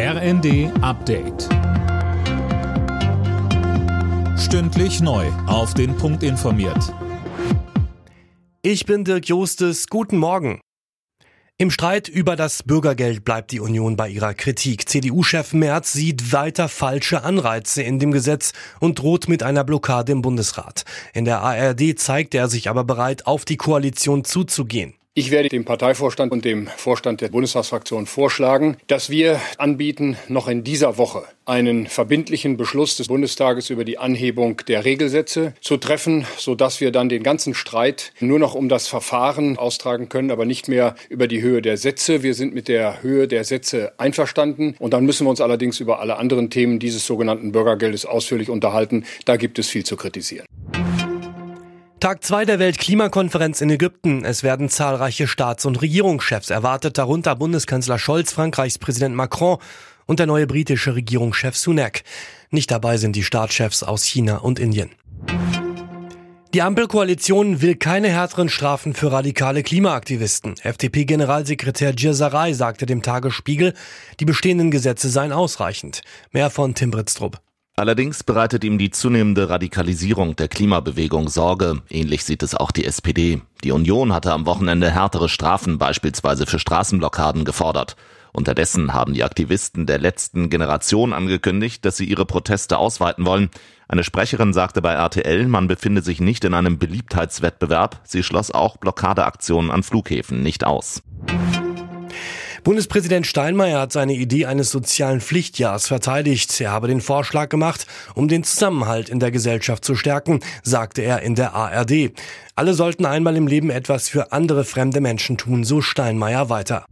RND Update. Stündlich neu. Auf den Punkt informiert. Ich bin Dirk Jostes. Guten Morgen. Im Streit über das Bürgergeld bleibt die Union bei ihrer Kritik. CDU-Chef Merz sieht weiter falsche Anreize in dem Gesetz und droht mit einer Blockade im Bundesrat. In der ARD zeigt er sich aber bereit, auf die Koalition zuzugehen. Ich werde dem Parteivorstand und dem Vorstand der Bundestagsfraktion vorschlagen, dass wir anbieten, noch in dieser Woche einen verbindlichen Beschluss des Bundestages über die Anhebung der Regelsätze zu treffen, sodass wir dann den ganzen Streit nur noch um das Verfahren austragen können, aber nicht mehr über die Höhe der Sätze. Wir sind mit der Höhe der Sätze einverstanden und dann müssen wir uns allerdings über alle anderen Themen dieses sogenannten Bürgergeldes ausführlich unterhalten. Da gibt es viel zu kritisieren. Tag 2 der Weltklimakonferenz in Ägypten. Es werden zahlreiche Staats- und Regierungschefs erwartet, darunter Bundeskanzler Scholz, Frankreichs Präsident Macron und der neue britische Regierungschef Sunak. Nicht dabei sind die Staatschefs aus China und Indien. Die Ampelkoalition will keine härteren Strafen für radikale Klimaaktivisten. FDP-Generalsekretär Gierserei sagte dem Tagesspiegel, die bestehenden Gesetze seien ausreichend. Mehr von Tim Britztrup. Allerdings bereitet ihm die zunehmende Radikalisierung der Klimabewegung Sorge. Ähnlich sieht es auch die SPD. Die Union hatte am Wochenende härtere Strafen beispielsweise für Straßenblockaden gefordert. Unterdessen haben die Aktivisten der letzten Generation angekündigt, dass sie ihre Proteste ausweiten wollen. Eine Sprecherin sagte bei RTL, man befinde sich nicht in einem Beliebtheitswettbewerb. Sie schloss auch Blockadeaktionen an Flughäfen nicht aus. Bundespräsident Steinmeier hat seine Idee eines sozialen Pflichtjahrs verteidigt. Er habe den Vorschlag gemacht, um den Zusammenhalt in der Gesellschaft zu stärken, sagte er in der ARD. Alle sollten einmal im Leben etwas für andere fremde Menschen tun, so Steinmeier weiter.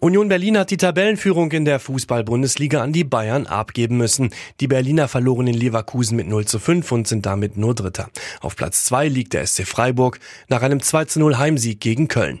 Union Berlin hat die Tabellenführung in der Fußball-Bundesliga an die Bayern abgeben müssen. Die Berliner verloren in Leverkusen mit 0 zu 5 und sind damit nur Dritter. Auf Platz 2 liegt der SC Freiburg nach einem 2 zu 0 Heimsieg gegen Köln.